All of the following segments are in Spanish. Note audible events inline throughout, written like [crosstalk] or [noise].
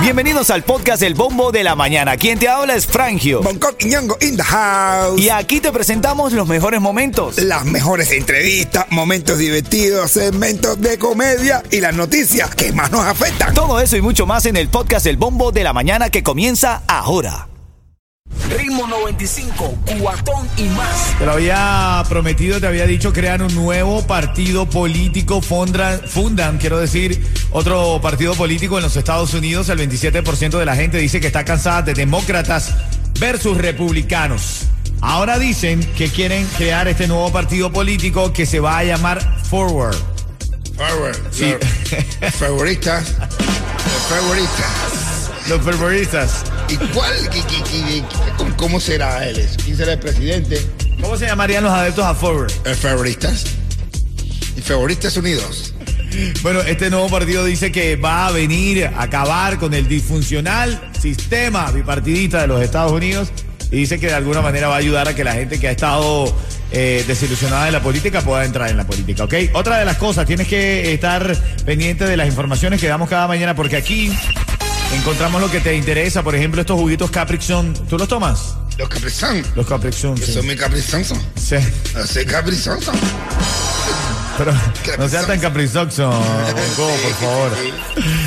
Bienvenidos al podcast El Bombo de la Mañana. Quien te habla es Frangio. Bangkok y Ñongo in the house. Y aquí te presentamos los mejores momentos. Las mejores entrevistas, momentos divertidos, segmentos de comedia y las noticias que más nos afectan. Todo eso y mucho más en el podcast El Bombo de la Mañana que comienza ahora. Ritmo 95, cuatón y más. Te lo había prometido, te había dicho crear un nuevo partido político, fundan, fundan, quiero decir, otro partido político en los Estados Unidos. El 27% de la gente dice que está cansada de demócratas versus republicanos. Ahora dicen que quieren crear este nuevo partido político que se va a llamar Forward. Forward. Sí. Los favoritas. Los fervoristas. ¿Y cuál? qué- qué- qué- cómo- ¿Cómo será él? ¿Quién será el presidente? ¿Cómo se llamarían los adeptos a Forward? ¿El favoristas? ¿Y favoristas unidos? Bueno, este nuevo partido dice que va a venir a acabar con el disfuncional sistema bipartidista de los Estados Unidos y dice que de alguna manera va a ayudar a que la gente que ha estado eh, desilusionada de la política pueda entrar en la política, ¿ok? Otra de las cosas, tienes que estar pendiente de las informaciones que damos cada mañana porque aquí encontramos lo que te interesa, por ejemplo, estos juguitos Capri Sun. ¿Tú los tomas? Los caprizón. Los Capri Sun, Yo sí. soy muy caprizonzo. Sí. Yo soy. Pero no sea tan caprizoso, Bongo, por favor.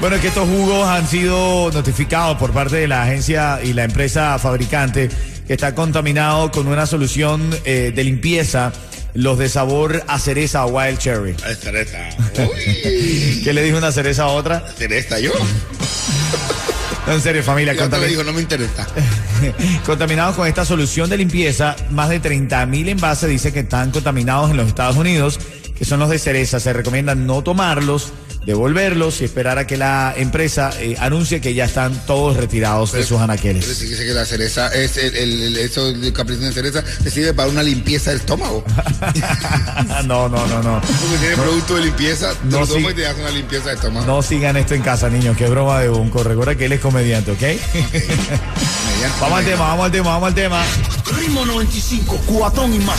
Bueno, es que estos jugos han sido notificados por parte de la agencia y la empresa fabricante que está contaminado con una solución eh, de limpieza, los de sabor a cereza o wild cherry. Ay, cereza. [laughs] Uy. ¿Qué le dijo una cereza a otra? ¿Cereza yo? No, en serio, familia, digo, no me interesa. [laughs] contaminados con esta solución de limpieza, más de 30 mil envases dice que están contaminados en los Estados Unidos, que son los de cereza. Se recomienda no tomarlos, devolverlos y esperar a que la empresa eh, anuncie que ya están todos retirados de sus Pero anaqueles. sí que sé que la cereza, es el, el- el- eso de caprizón de cereza, te sirve para una limpieza del estómago. [laughs] no, no, no, no. Porque tiene producto de limpieza, te No, lo y te hace una limpieza del estómago. No sigan esto en casa, niños, que broma de Bunco. Recuerda que él es comediante, ¿ok? [laughs] Vamos al tema, vamos al tema, vamos al tema. Ritmo 95, cuatón y más.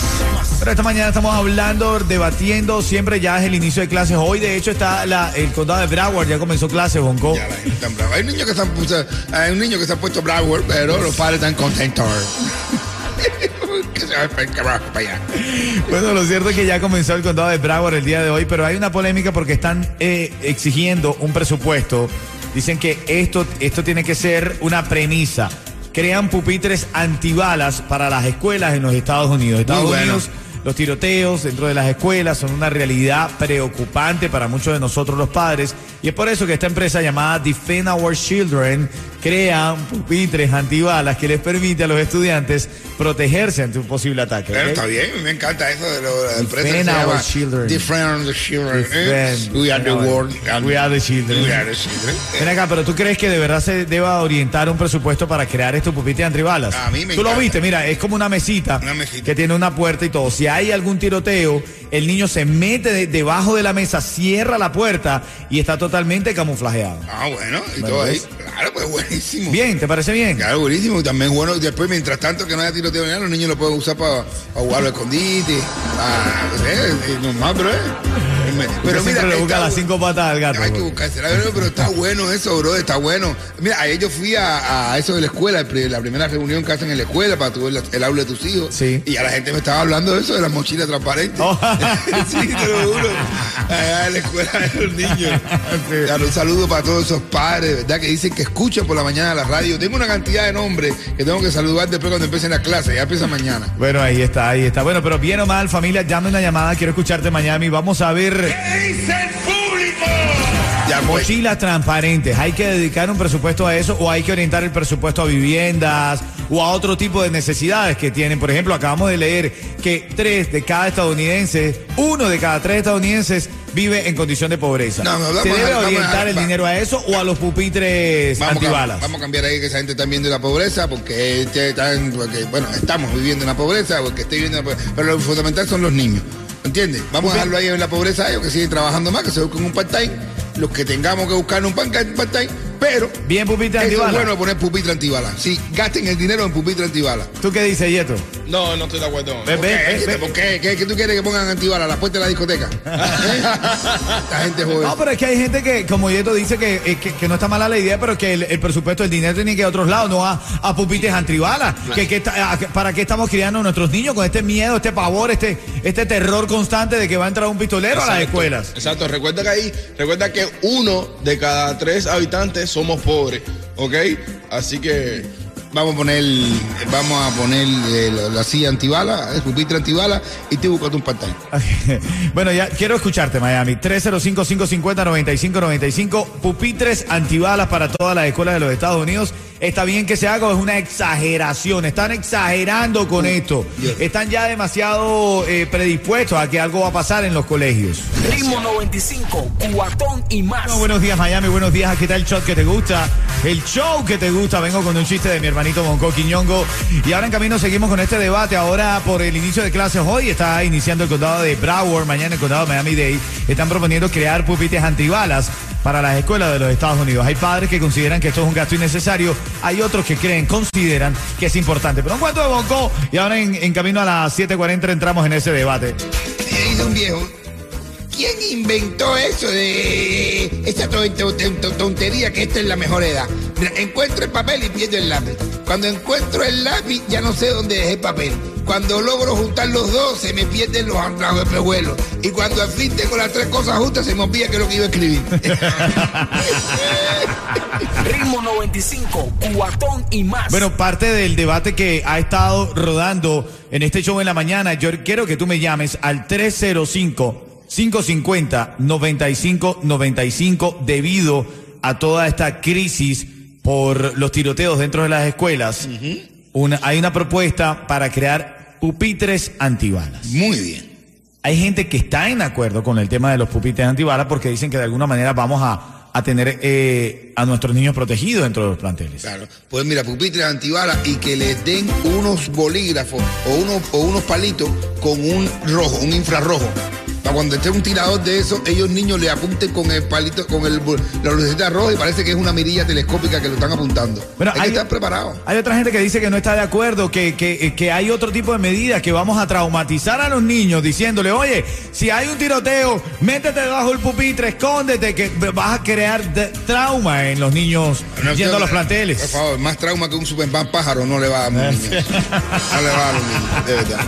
Pero esta mañana estamos hablando, debatiendo, siempre ya es el inicio de clases. Hoy, de hecho, está la- el condado de Broward, ya comenzó clases, Bonco. Ya la. Hay niños que están puestos, hay un niño que se ha puesto bravo, pero los padres están contentos. [laughs] se. Bueno, lo cierto es que ya comenzó el condado de Broward el día de hoy, pero hay una polémica porque están eh, exigiendo un presupuesto. Dicen que esto, esto tiene que ser una premisa. Crean pupitres antibalas para las escuelas en los Estados Unidos. Estados bueno. Unidos, los tiroteos dentro de las escuelas son una realidad preocupante para muchos de nosotros los padres. Y es por eso que esta empresa llamada Defend Our Children crea pupitres antibalas que les permite a los estudiantes protegerse ante un posible ataque. Pero está bien, me encanta eso de lo- la empresa. Defend our children. Defend the children. ¿eh? Defend We are the world. and- We are the children. We are the children. Ven acá, pero tú crees que de verdad se deba orientar un presupuesto para crear estos pupitres antibalas? A mí me Tú lo encanta. viste, mira, es como una mesita, Una mesita. que tiene una puerta y todo. Si hay algún tiroteo, el niño se mete de- debajo de la mesa, cierra la puerta y está totalmente camuflajeado. Ah, bueno, y Bueno, todo ahí. Claro, pues buenísimo. Bien, ¿te parece bien? Claro, buenísimo. Y también bueno, después, mientras tanto que no haya tiroteo ni nada, los niños lo pueden usar para jugar al escondite. Ah, es normal, Pero Yo mira, siempre le busca está las cinco patas al gato. Hay que pero, está bueno eso, bro, está bueno. Mira, ayer yo fui a, a eso de la escuela, el la primera reunión que hacen en la escuela para tu ver la- el aula de tus hijos. Sí. Y a la gente me estaba hablando de eso, de las mochilas transparentes. Oh. [laughs] sí, te lo juro. Allá en la escuela de los niños. Claro, un saludo para todos esos padres, ¿verdad? Que dicen que escuchan por la mañana la radio. Tengo una cantidad de nombres que tengo que saludar después cuando empiecen la clase. Ya empieza mañana. Bueno, ahí está, ahí está. Bueno, pero bien o mal, familia, llame una llamada, quiero escucharte Miami. Vamos a ver Ya, pues. mochilas transparentes. ¿Hay que dedicar un presupuesto a eso o hay que orientar el presupuesto a viviendas o a otro tipo de necesidades que tienen? Por ejemplo, acabamos de leer que tres de cada estadounidense, uno de cada tres estadounidenses vive en condición de pobreza. No, ¿Se a debe dejar- a orientar el va- dinero a eso o a los pupitres Vamos, a- antibalas? vamos a cambiar ahí que esa gente está viendo la pobreza porque, están- porque, bueno, estamos viviendo en la pobreza, porque estoy viviendo en la pobreza, pero lo fundamental son los niños. ¿Entiendes? Vamos a dejarlo ahí en la pobreza a ellos que siguen trabajando más, que se busquen un part-time. Los que tengamos que buscar un part-time, Pero Bien pupitre es bueno poner pupitre antibala. Sí, gasten el dinero en pupitre antibala. ¿Tú qué dices, Yeto? No, no estoy de acuerdo. Ve, ¿Por ve, qué? ve. ¿Por qué? ¿Qué, qué tú quieres que pongan antibala a la puerta de la discoteca? [laughs] Esta gente joven. No, pero es que hay gente que, como Yeto dice, que, eh, que, que no está mala la idea, pero que el, el presupuesto, el dinero tiene que ir a otros lados, no a, a pupitres antibalas. Que, que está- a- que- ¿Para qué estamos criando a nuestros niños con este miedo, este pavor, este, este terror constante de que va a entrar un pistolero a las Exacto, escuelas? Exacto, recuerda que ahí, recuerda que uno de cada tres habitantes somos pobres, ¿ok? Así que Vamos a poner, vamos a poner eh, la, la silla antibala, pupitre antibala y te buscas un pantalla. [laughs] bueno, ya quiero escucharte, Miami. 305-550-9595. Pupitres antibalas para todas las escuelas de los Estados Unidos. Está bien que se haga, es una exageración. Están exagerando con esto. Están ya demasiado eh, predispuestos a que algo va a pasar en los colegios. Ritmo 95, cuatón y más. Bueno, buenos días, Miami. Buenos días. Aquí está el shot que te gusta. El show que te gusta. Vengo con un chiste de mi hermanito Monco Quiñongo. Y ahora en camino seguimos con este debate. Ahora por el inicio de clases hoy está iniciando el condado de Broward. Mañana el condado de Miami-Dade. Están proponiendo crear pupitres antibalas para las escuelas de los Estados Unidos. Hay padres que consideran que esto es un gasto innecesario. Hay otros que creen, consideran que es importante. Pero un cuento de Monco. Y ahora en, en camino a las 7.40 entramos en ese debate. Un viejo, ¿quién inventó eso de esa to- to- to- tontería que esta es la mejor edad? Mira, encuentro el papel y pierdo el lápiz. Cuando encuentro el lápiz ya no sé dónde dejé el papel. Cuando logro juntar los dos se me pierden los los espejuelos. Y cuando al fin tengo las tres cosas justas se me olvida que es lo que iba a escribir. [laughs] Ritmo 95, cuatón y más. Bueno, parte del debate que ha estado rodando en este show en la mañana, yo quiero que tú me llames al 305-550-9595 debido a toda esta crisis por los tiroteos dentro de las escuelas. Una- hay una propuesta para crear pupitres antibalas. Muy bien. Hay gente que está en acuerdo con el tema de los pupitres antibalas porque dicen que de alguna manera vamos a, a tener eh, a nuestros niños protegidos dentro de los planteles. Claro. Pues mira, pupitres antibalas y que les den unos bolígrafos o unos, o unos palitos con un rojo, un infrarrojo. Para cuando esté un tirador de eso, ellos niños le apunten con el palito, con el, la lucecita roja y parece que es una mirilla telescópica que lo están apuntando. Bueno, hay, que estar preparados. Hay otra gente que dice que no está de acuerdo, que, que, que hay otro tipo de medidas, que vamos a traumatizar a los niños diciéndole, oye, si hay un tiroteo, métete debajo del pupitre, escóndete, que vas a crear de- trauma en los niños No, yendo a los Por planteles. favor, más trauma que un Superman pájaro no le va a los niños. [laughs] No le va a los niños, de verdad.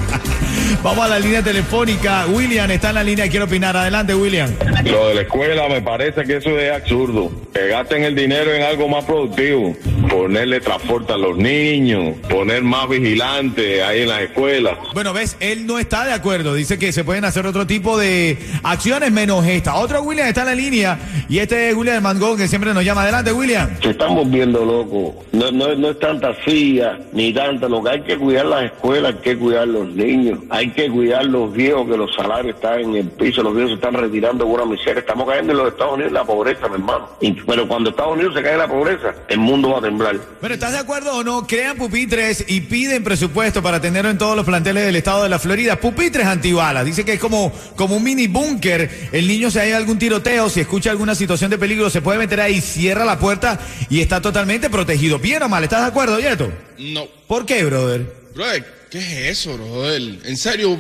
Vamos a la línea telefónica. William está en la línea, quiero opinar. Adelante, William. Lo de la escuela me parece que eso es absurdo. Que gasten el dinero en algo más productivo. Ponerle transporte a los niños, poner más vigilantes ahí en las escuelas. Bueno, ves, él no está de acuerdo. Dice que se pueden hacer otro tipo de acciones menos esta. Otro William está en la línea y este es William Mangón que siempre nos llama. Adelante, William. Se están volviendo locos. No, no, no es tanta silla ni tanta lo que hay que cuidar las escuelas, hay que cuidar los niños, hay que cuidar los viejos que los salarios están en el piso, los viejos se están retirando por una miseria. Estamos cayendo en los Estados Unidos en la pobreza, mi hermano. Pero cuando Estados Unidos se cae en la pobreza, el mundo va a temblar. Bueno, ¿estás de acuerdo o no? Crean pupitres y piden presupuesto para tenerlo en todos los planteles del estado de la Florida. Pupitres antibalas. Dice que es como, como un mini búnker. El niño si hay algún tiroteo, si escucha alguna situación de peligro, se puede meter ahí, cierra la puerta y está totalmente protegido. ¿Bien o mal? ¿Estás de acuerdo, Yeto? no. ¿Por qué, brother? Brother, ¿qué es eso, brother? En serio,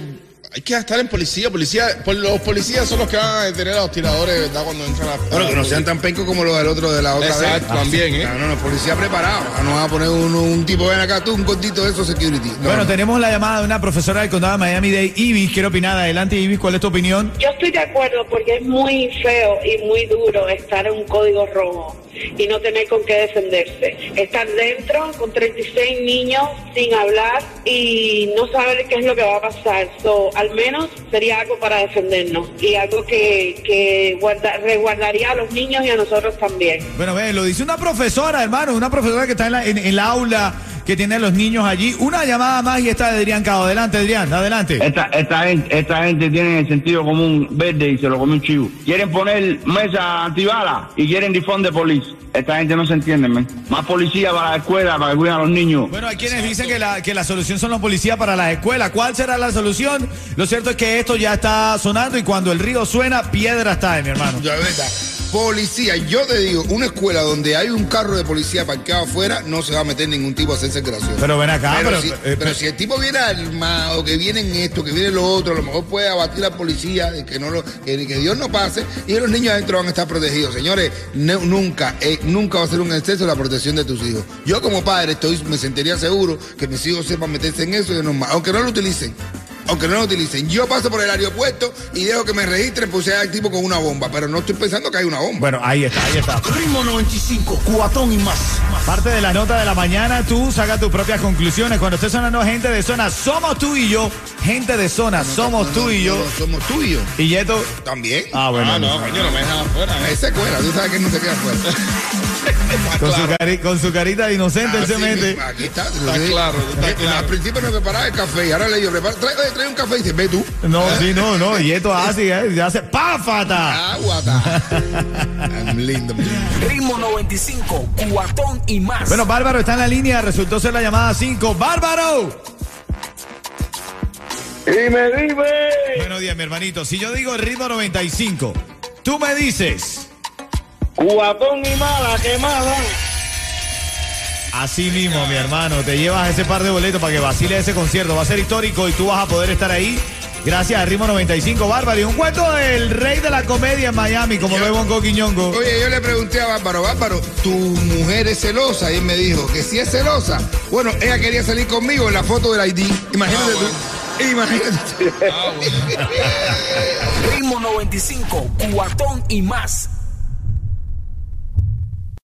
hay que estar en policía. Policía, por los policías son los que van a detener a los tiradores, ¿verdad? Cuando entran a. Bueno, que no sean tan pencos como los del otro de la otra Exacto, vez. también, ¿eh? No, no, no, policía preparado. Ah, No van a poner un, un tipo, ven acá tú, un cortito de esos security. No, bueno, no. tenemos la llamada de una profesora del condado de Miami-Dade, Ibis. Quiero opinar. Adelante, Ibis. ¿Cuál es tu opinión? Yo estoy de acuerdo porque es muy feo y muy duro estar en un código rojo y no tener con qué defenderse. Estar dentro con 36 niños sin hablar y no saber qué es lo que va a pasar. So, al menos sería algo para defendernos y algo que, que guarda- resguardaría a los niños y a nosotros también. Bueno, ve, lo dice una profesora, hermano, una profesora que está en, la, en, el aula, que tiene a los niños allí. Una llamada más y está de Adrián Cao. Adelante, Adrián, adelante. Esta, esta, gente, esta gente tiene el sentido común verde y se lo comió un chivo. Quieren poner mesa antibala y quieren defund de police. Esta gente no se entiende, men. Más policía para la escuela, para que cuiden a los niños. Bueno, hay quienes dicen que la, que la solución son los policías para las escuelas. ¿Cuál será la solución? Lo cierto es que esto ya está sonando y cuando el río suena, piedra está, mi hermano. Ya, verdad. Policía, yo te digo, una escuela donde hay un carro de policía parqueado afuera, no se va a meter ningún tipo a hacerse gracioso. Pero ven acá, pero, pero, si, eh, pero si el tipo viene armado, que viene en esto, que viene lo otro, a lo mejor puede abatir al policía, de que no lo, que, que Dios no pase, y los niños adentro van a estar protegidos. Señores, no- nunca, eh, nunca va a ser un exceso la protección de tus hijos. Yo como padre estoy, me sentiría seguro que mis hijos sepan meterse en eso y aunque no lo utilicen. Aunque no lo utilicen. Yo paso por el aeropuerto y dejo que me registren, sea el tipo con una bomba, pero no estoy pensando que hay una bomba. bueno, ahí está, ahí está. Ritmo 95, cuatón y más. Parte de la nota de la mañana, tú saca tus propias conclusiones. Cuando esté sonando gente de zona, somos tú y yo. Gente de zona, somos tú y yo. Somos tú y yo. Y Yeto. También. Ah, bueno. Ah, no, coño, no me dejan afuera. ¿eh? Ahí se cuela, tú sabes que no se queda fuera. [laughs] con, su cari- con su carita de inocente, él se Así mete. Aquí está. Está Sí. claro, está Eh, claro. Al principio no preparaba el café y ahora le digo, prepara, trae, trae un café y dice, ve tú. No, sí, no, no. Y esto hace, [laughs] ¿eh? ya hace ¡páfata! Aguata. [laughs] Es lindo, mi lindo. Ritmo 95, cuatón y más. Bueno, Bárbaro está en la línea, resultó ser la llamada 5. ¡Bárbaro! Dime, dime. Buenos días, mi hermanito. Si yo digo ritmo 95, tú me dices. Cubatón y mala quemada. Así mismo, mi hermano, te llevas ese par de boletos para que vacile ese concierto. Va a ser histórico y tú vas a poder estar ahí. Gracias a Ritmo 95, Bárbaro. Y un cuento del rey de la comedia en Miami, como lo Bonco Quiñongo. Oye, yo le pregunté a Bárbaro, Bárbaro, ¿tu mujer es celosa? Y él me dijo que si es celosa. Bueno, ella quería salir conmigo en la foto del ID. Imagínate Ah, tú. [laughs] Imagínate. Ah, bueno. [laughs] Ritmo 95, cuatón y más.